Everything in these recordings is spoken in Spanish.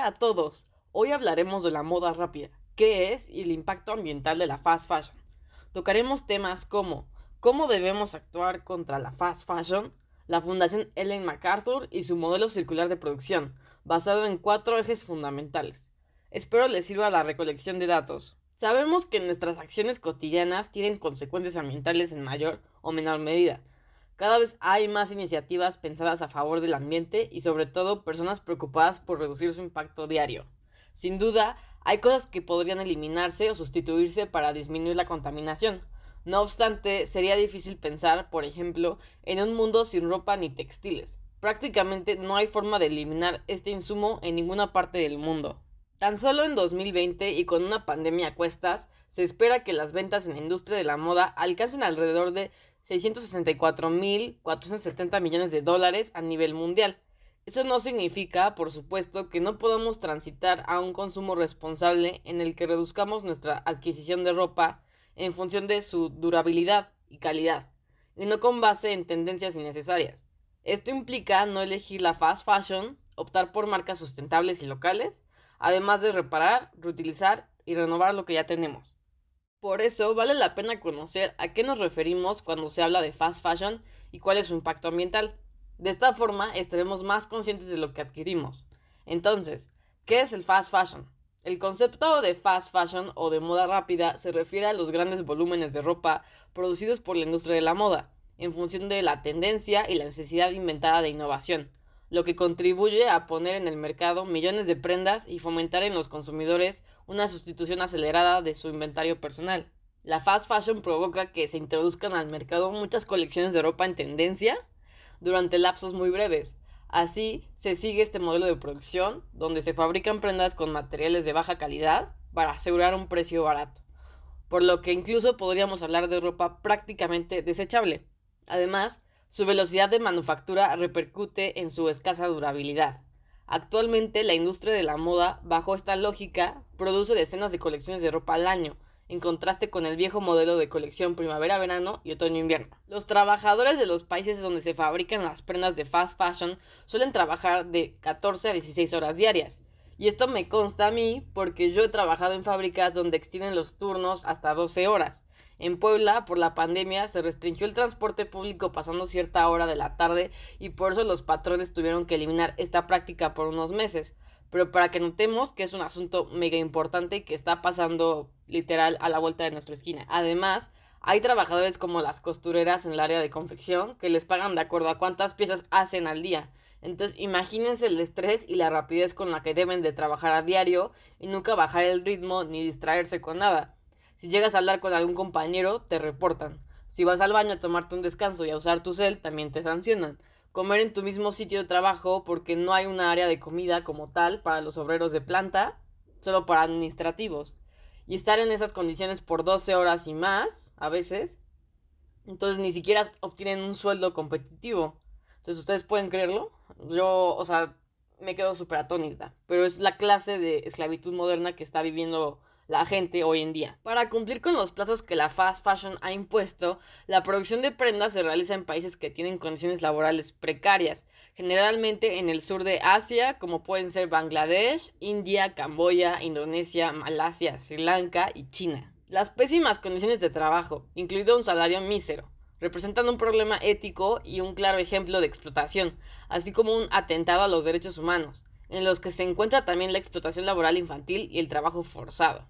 Día a todos. Hoy hablaremos de la moda rápida, qué es y el impacto ambiental de la fast fashion. Tocaremos temas como cómo debemos actuar contra la fast fashion, la Fundación Ellen MacArthur y su modelo circular de producción, basado en cuatro ejes fundamentales. Espero les sirva la recolección de datos. Sabemos que nuestras acciones cotidianas tienen consecuencias ambientales en mayor o menor medida, cada vez hay más iniciativas pensadas a favor del ambiente y sobre todo personas preocupadas por reducir su impacto diario. Sin duda, hay cosas que podrían eliminarse o sustituirse para disminuir la contaminación. No obstante, sería difícil pensar, por ejemplo, en un mundo sin ropa ni textiles. Prácticamente no hay forma de eliminar este insumo en ninguna parte del mundo. Tan solo en 2020 y con una pandemia a cuestas, se espera que las ventas en la industria de la moda alcancen alrededor de 664.470 millones de dólares a nivel mundial. Eso no significa, por supuesto, que no podamos transitar a un consumo responsable en el que reduzcamos nuestra adquisición de ropa en función de su durabilidad y calidad, y no con base en tendencias innecesarias. Esto implica no elegir la fast fashion, optar por marcas sustentables y locales, además de reparar, reutilizar y renovar lo que ya tenemos. Por eso vale la pena conocer a qué nos referimos cuando se habla de fast fashion y cuál es su impacto ambiental. De esta forma estaremos más conscientes de lo que adquirimos. Entonces, ¿qué es el fast fashion? El concepto de fast fashion o de moda rápida se refiere a los grandes volúmenes de ropa producidos por la industria de la moda, en función de la tendencia y la necesidad inventada de innovación, lo que contribuye a poner en el mercado millones de prendas y fomentar en los consumidores una sustitución acelerada de su inventario personal. La fast fashion provoca que se introduzcan al mercado muchas colecciones de ropa en tendencia durante lapsos muy breves. Así se sigue este modelo de producción donde se fabrican prendas con materiales de baja calidad para asegurar un precio barato, por lo que incluso podríamos hablar de ropa prácticamente desechable. Además, su velocidad de manufactura repercute en su escasa durabilidad. Actualmente la industria de la moda, bajo esta lógica, produce decenas de colecciones de ropa al año, en contraste con el viejo modelo de colección primavera-verano y otoño-invierno. Los trabajadores de los países donde se fabrican las prendas de fast fashion suelen trabajar de 14 a 16 horas diarias. Y esto me consta a mí porque yo he trabajado en fábricas donde extienden los turnos hasta 12 horas. En Puebla, por la pandemia, se restringió el transporte público pasando cierta hora de la tarde y por eso los patrones tuvieron que eliminar esta práctica por unos meses. Pero para que notemos que es un asunto mega importante que está pasando literal a la vuelta de nuestra esquina. Además, hay trabajadores como las costureras en el área de confección que les pagan de acuerdo a cuántas piezas hacen al día. Entonces, imagínense el estrés y la rapidez con la que deben de trabajar a diario y nunca bajar el ritmo ni distraerse con nada. Si llegas a hablar con algún compañero, te reportan. Si vas al baño a tomarte un descanso y a usar tu cel, también te sancionan. Comer en tu mismo sitio de trabajo porque no hay una área de comida como tal para los obreros de planta, solo para administrativos. Y estar en esas condiciones por 12 horas y más, a veces, entonces ni siquiera obtienen un sueldo competitivo. Entonces, ¿ustedes pueden creerlo? Yo, o sea, me quedo súper atónita. Pero es la clase de esclavitud moderna que está viviendo la gente hoy en día. Para cumplir con los plazos que la fast fashion ha impuesto, la producción de prendas se realiza en países que tienen condiciones laborales precarias, generalmente en el sur de Asia, como pueden ser Bangladesh, India, Camboya, Indonesia, Malasia, Sri Lanka y China. Las pésimas condiciones de trabajo, incluido un salario mísero, representan un problema ético y un claro ejemplo de explotación, así como un atentado a los derechos humanos. en los que se encuentra también la explotación laboral infantil y el trabajo forzado.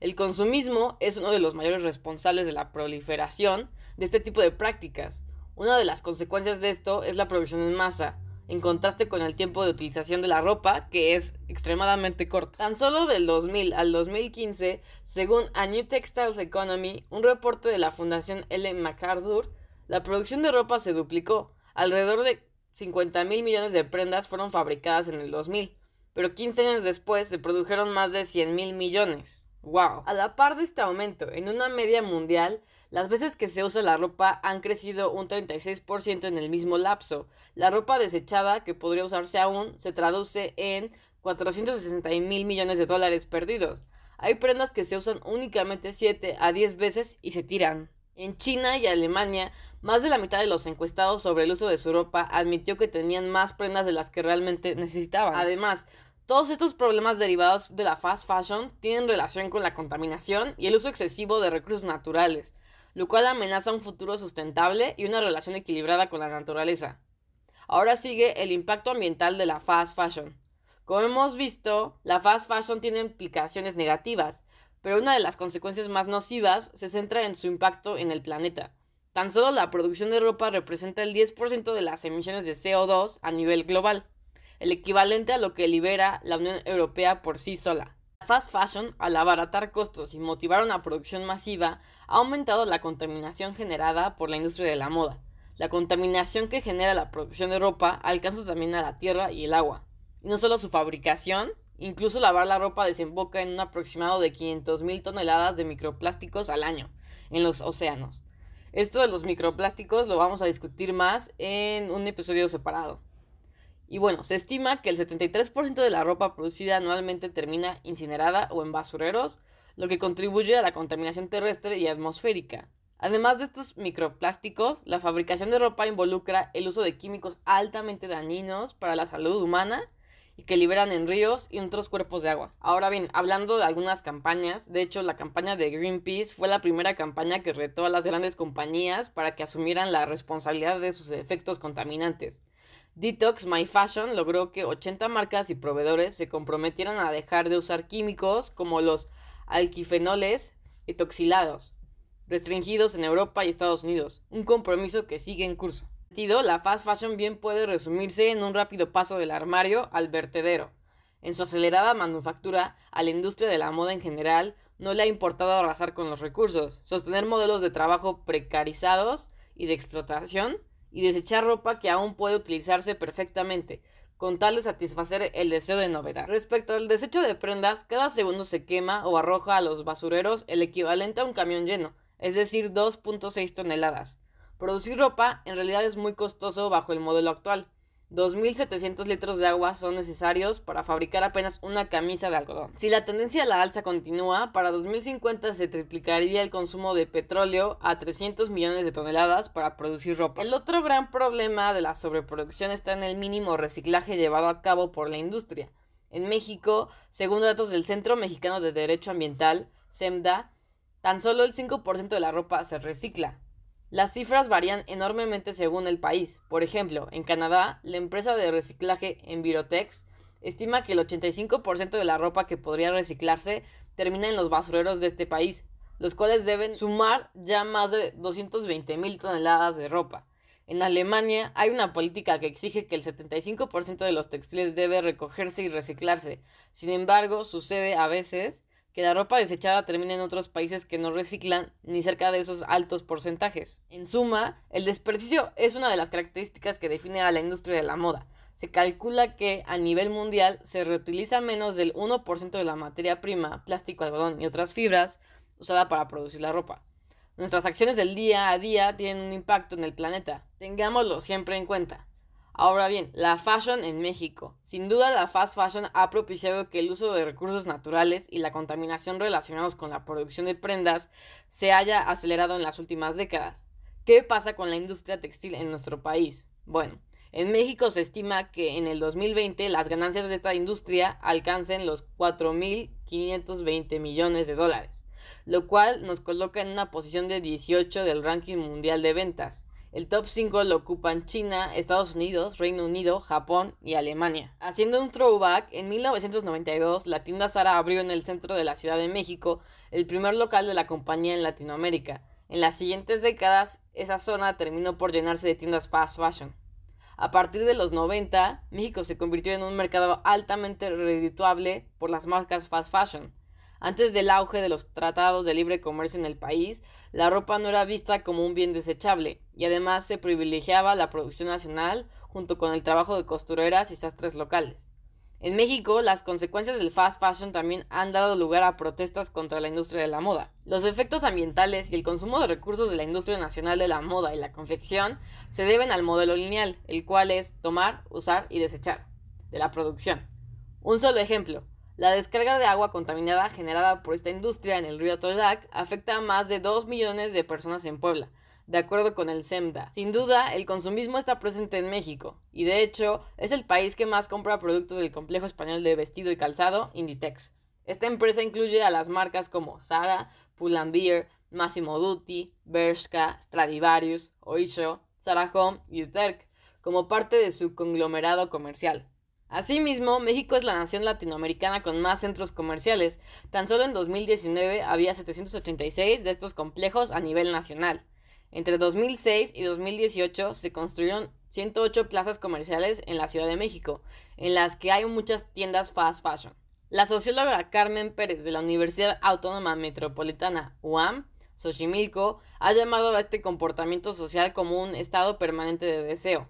El consumismo es uno de los mayores responsables de la proliferación de este tipo de prácticas. Una de las consecuencias de esto es la producción en masa, en contraste con el tiempo de utilización de la ropa, que es extremadamente corto. Tan solo del 2000 al 2015, según A New Textiles Economy, un reporte de la Fundación Ellen MacArthur, la producción de ropa se duplicó. Alrededor de 50 mil millones de prendas fueron fabricadas en el 2000, pero 15 años después se produjeron más de 100 mil millones. ¡Wow! A la par de este aumento, en una media mundial, las veces que se usa la ropa han crecido un 36% en el mismo lapso. La ropa desechada, que podría usarse aún, se traduce en 460 mil millones de dólares perdidos. Hay prendas que se usan únicamente 7 a 10 veces y se tiran. En China y Alemania, más de la mitad de los encuestados sobre el uso de su ropa admitió que tenían más prendas de las que realmente necesitaban. Además, todos estos problemas derivados de la fast fashion tienen relación con la contaminación y el uso excesivo de recursos naturales lo cual amenaza un futuro sustentable y una relación equilibrada con la naturaleza. Ahora sigue el impacto ambiental de la fast fashion. Como hemos visto, la fast fashion tiene implicaciones negativas, pero una de las consecuencias más nocivas se centra en su impacto en el planeta. Tan solo la producción de ropa representa el 10% de las emisiones de CO2 a nivel global, el equivalente a lo que libera la Unión Europea por sí sola fast fashion, al abaratar costos y motivar una producción masiva, ha aumentado la contaminación generada por la industria de la moda. La contaminación que genera la producción de ropa alcanza también a la tierra y el agua. Y no solo su fabricación, incluso lavar la ropa desemboca en un aproximado de 500.000 toneladas de microplásticos al año en los océanos. Esto de los microplásticos lo vamos a discutir más en un episodio separado. Y bueno, se estima que el 73% de la ropa producida anualmente termina incinerada o en basureros, lo que contribuye a la contaminación terrestre y atmosférica. Además de estos microplásticos, la fabricación de ropa involucra el uso de químicos altamente dañinos para la salud humana y que liberan en ríos y en otros cuerpos de agua. Ahora bien, hablando de algunas campañas, de hecho la campaña de Greenpeace fue la primera campaña que retó a las grandes compañías para que asumieran la responsabilidad de sus efectos contaminantes. Detox My Fashion logró que 80 marcas y proveedores se comprometieran a dejar de usar químicos como los alquifenoles etoxilados, restringidos en Europa y Estados Unidos, un compromiso que sigue en curso. La fast fashion bien puede resumirse en un rápido paso del armario al vertedero. En su acelerada manufactura, a la industria de la moda en general no le ha importado arrasar con los recursos, sostener modelos de trabajo precarizados y de explotación y desechar ropa que aún puede utilizarse perfectamente, con tal de satisfacer el deseo de novedad. Respecto al desecho de prendas, cada segundo se quema o arroja a los basureros el equivalente a un camión lleno, es decir, 2.6 toneladas. Producir ropa en realidad es muy costoso bajo el modelo actual, 2.700 litros de agua son necesarios para fabricar apenas una camisa de algodón. Si la tendencia a la alza continúa, para 2050 se triplicaría el consumo de petróleo a 300 millones de toneladas para producir ropa. El otro gran problema de la sobreproducción está en el mínimo reciclaje llevado a cabo por la industria. En México, según datos del Centro Mexicano de Derecho Ambiental, SEMDA, tan solo el 5% de la ropa se recicla. Las cifras varían enormemente según el país. Por ejemplo, en Canadá, la empresa de reciclaje Envirotex estima que el 85% de la ropa que podría reciclarse termina en los basureros de este país, los cuales deben sumar ya más de 220 mil toneladas de ropa. En Alemania hay una política que exige que el 75% de los textiles debe recogerse y reciclarse. Sin embargo, sucede a veces que la ropa desechada termina en otros países que no reciclan ni cerca de esos altos porcentajes. En suma, el desperdicio es una de las características que define a la industria de la moda. Se calcula que a nivel mundial se reutiliza menos del 1% de la materia prima, plástico, algodón y otras fibras usada para producir la ropa. Nuestras acciones del día a día tienen un impacto en el planeta. Tengámoslo siempre en cuenta. Ahora bien, la fashion en México. Sin duda la fast fashion ha propiciado que el uso de recursos naturales y la contaminación relacionados con la producción de prendas se haya acelerado en las últimas décadas. ¿Qué pasa con la industria textil en nuestro país? Bueno, en México se estima que en el 2020 las ganancias de esta industria alcancen los 4.520 millones de dólares, lo cual nos coloca en una posición de 18 del ranking mundial de ventas El top 5 lo ocupan China, Estados Unidos, Reino Unido, Japón y Alemania. Haciendo un throwback, en 1992 la tienda Zara abrió en el centro de la Ciudad de México el primer local de la compañía en Latinoamérica. En las siguientes décadas, esa zona terminó por llenarse de tiendas fast fashion. A partir de los 90, México se convirtió en un mercado altamente redituable por las marcas fast fashion. Antes del auge de los tratados de libre comercio en el país, la ropa no era vista como un bien desechable y además se privilegiaba la producción nacional junto con el trabajo de costureras y sastres locales. En México, las consecuencias del fast fashion también han dado lugar a protestas contra la industria de la moda. Los efectos ambientales y el consumo de recursos de la industria nacional de la moda y la confección se deben al modelo lineal, el cual es tomar, usar y desechar, de la producción. Un solo ejemplo, la descarga de agua contaminada generada por esta industria en el río Tolac afecta a más de 2 millones de personas en Puebla, de acuerdo con el SEMDA. Sin duda, el consumismo está presente en México, y de hecho es el país que más compra productos del complejo español de vestido y calzado, Inditex. Esta empresa incluye a las marcas como Zara, Pull&Bear, Massimo Dutti, Bershka, Stradivarius, Oysho, Zara Home y Uterk, como parte de su conglomerado comercial. Asimismo, México es la nación latinoamericana con más centros comerciales. Tan solo en 2019 había 786 de estos complejos a nivel nacional. Entre 2006 y 2018 se construyeron 108 plazas comerciales en la Ciudad de México, en las que hay muchas tiendas fast fashion. La socióloga Carmen Pérez de la Universidad Autónoma Metropolitana UAM, Xochimilco, ha llamado a este comportamiento social como un estado permanente de deseo.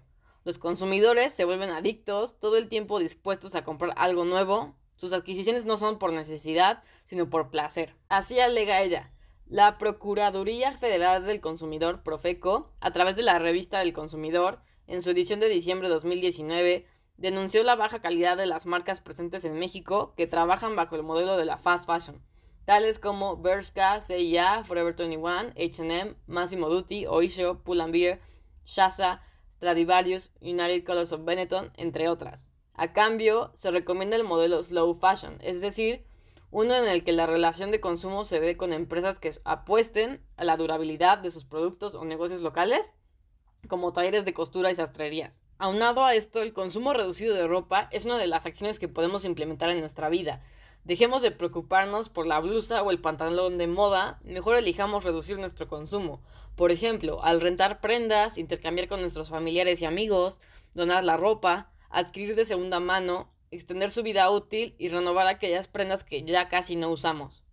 Los consumidores se vuelven adictos, todo el tiempo dispuestos a comprar algo nuevo. Sus adquisiciones no son por necesidad, sino por placer. Así alega ella. La Procuraduría Federal del Consumidor, Profeco, a través de la revista del consumidor, en su edición de diciembre de 2019, denunció la baja calidad de las marcas presentes en México que trabajan bajo el modelo de la fast fashion, tales como Bershka, CIA, Forever 21, H&M, Massimo Dutti, Oysho, Pull&Bear, Shasa, Stradivarius, United Colors of Benetton, entre otras. A cambio, se recomienda el modelo slow fashion, es decir, uno en el que la relación de consumo se dé con empresas que apuesten a la durabilidad de sus productos o negocios locales, como talleres de costura y sastrerías. Aunado a esto, el consumo reducido de ropa es una de las acciones que podemos implementar en nuestra vida. Dejemos de preocuparnos por la blusa o el pantalón de moda, mejor elijamos reducir nuestro consumo. Por ejemplo, al rentar prendas, intercambiar con nuestros familiares y amigos, donar la ropa, adquirir de segunda mano, extender su vida útil y renovar aquellas prendas que ya casi no usamos.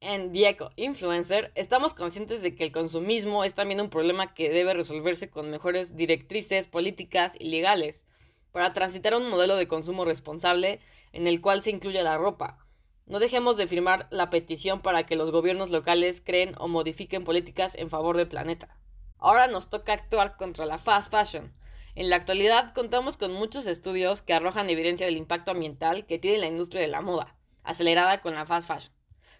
En Dieco Influencer estamos conscientes de que el consumismo es también un problema que debe resolverse con mejores directrices políticas y legales para transitar a un modelo de consumo responsable en el cual se incluya la ropa, no dejemos de firmar la petición para que los gobiernos locales creen o modifiquen políticas en favor del planeta. Ahora nos toca actuar contra la fast fashion. En la actualidad contamos con muchos estudios que arrojan evidencia del impacto ambiental que tiene la industria de la moda, acelerada con la fast fashion.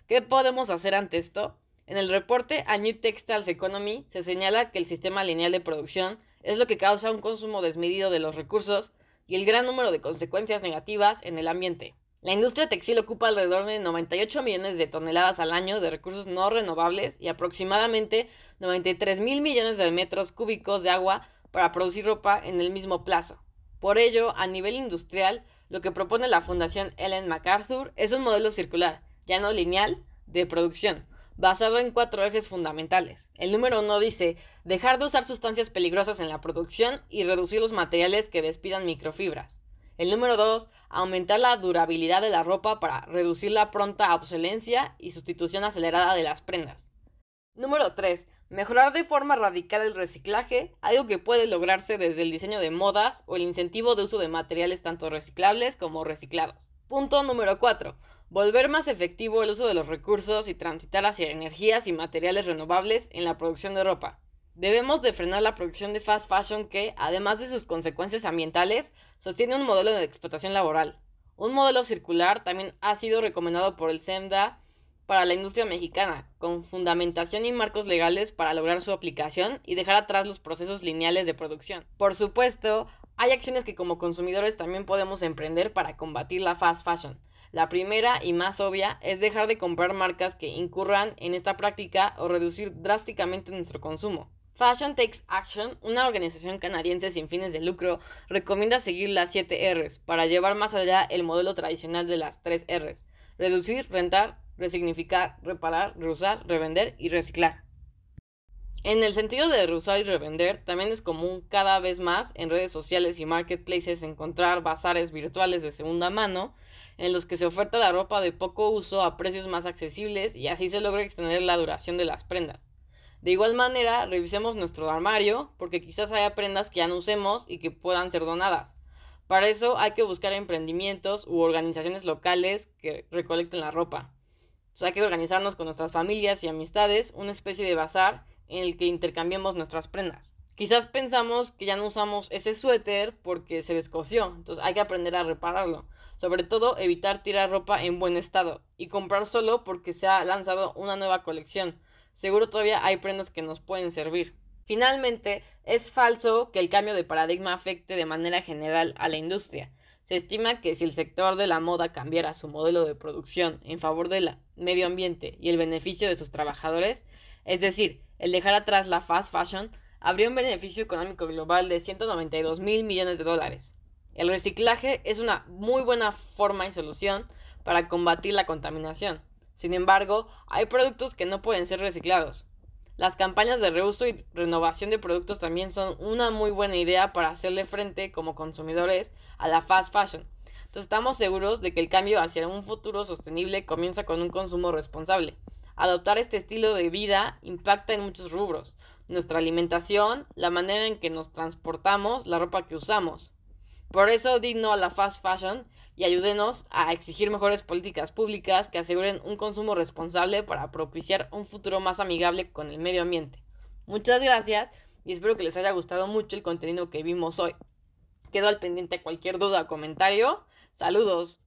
¿Qué podemos hacer ante esto? En el reporte A New Textiles Economy se señala que el sistema lineal de producción es lo que causa un consumo desmedido de los recursos y el gran número de consecuencias negativas en el ambiente. La industria textil ocupa alrededor de 98 millones de toneladas al año de recursos no renovables y aproximadamente 93 mil millones de metros cúbicos de agua para producir ropa en el mismo plazo. Por ello, a nivel industrial, lo que propone la Fundación Ellen MacArthur es un modelo circular, ya no lineal, de producción, basado en cuatro ejes fundamentales. El número uno dice dejar de usar sustancias peligrosas en la producción y reducir los materiales que despidan microfibras. El número 2, aumentar la durabilidad de la ropa para reducir la pronta obsolencia y sustitución acelerada de las prendas. Número 3, mejorar de forma radical el reciclaje, algo que puede lograrse desde el diseño de modas o el incentivo de uso de materiales tanto reciclables como reciclados. Punto número 4, volver más efectivo el uso de los recursos y transitar hacia energías y materiales renovables en la producción de ropa. Debemos de frenar la producción de fast fashion que, además de sus consecuencias ambientales, sostiene un modelo de explotación laboral. Un modelo circular también ha sido recomendado por el SEMDA para la industria mexicana, con fundamentación y marcos legales para lograr su aplicación y dejar atrás los procesos lineales de producción. Por supuesto, hay acciones que como consumidores también podemos emprender para combatir la fast fashion. La primera y más obvia es dejar de comprar marcas que incurran en esta práctica o reducir drásticamente nuestro consumo. Fashion Takes Action, una organización canadiense sin fines de lucro, recomienda seguir las 7 Rs para llevar más allá el modelo tradicional de las 3 Rs. Reducir, rentar, resignificar, reparar, reusar, revender y reciclar. En el sentido de reusar y revender, también es común cada vez más en redes sociales y marketplaces encontrar bazares virtuales de segunda mano en los que se oferta la ropa de poco uso a precios más accesibles y así se logra extender la duración de las prendas. De igual manera, revisemos nuestro armario porque quizás haya prendas que ya no usemos y que puedan ser donadas. Para eso hay que buscar emprendimientos u organizaciones locales que recolecten la ropa. Entonces hay que organizarnos con nuestras familias y amistades, una especie de bazar en el que intercambiemos nuestras prendas. Quizás pensamos que ya no usamos ese suéter porque se descosió, entonces hay que aprender a repararlo. Sobre todo evitar tirar ropa en buen estado y comprar solo porque se ha lanzado una nueva colección. Seguro todavía hay prendas que nos pueden servir. Finalmente, es falso que el cambio de paradigma afecte de manera general a la industria. Se estima que si el sector de la moda cambiara su modelo de producción en favor del medio ambiente y el beneficio de sus trabajadores, es decir, el dejar atrás la fast fashion, habría un beneficio económico global de 192 mil millones de dólares. El reciclaje es una muy buena forma y solución para combatir la contaminación. Sin embargo, hay productos que no pueden ser reciclados. Las campañas de reuso y renovación de productos también son una muy buena idea para hacerle frente como consumidores a la fast fashion. Entonces estamos seguros de que el cambio hacia un futuro sostenible comienza con un consumo responsable. Adoptar este estilo de vida impacta en muchos rubros. Nuestra alimentación, la manera en que nos transportamos, la ropa que usamos. Por eso digno a la fast fashion y ayúdenos a exigir mejores políticas públicas que aseguren un consumo responsable para propiciar un futuro más amigable con el medio ambiente. Muchas gracias y espero que les haya gustado mucho el contenido que vimos hoy. Quedo al pendiente cualquier duda o comentario. Saludos.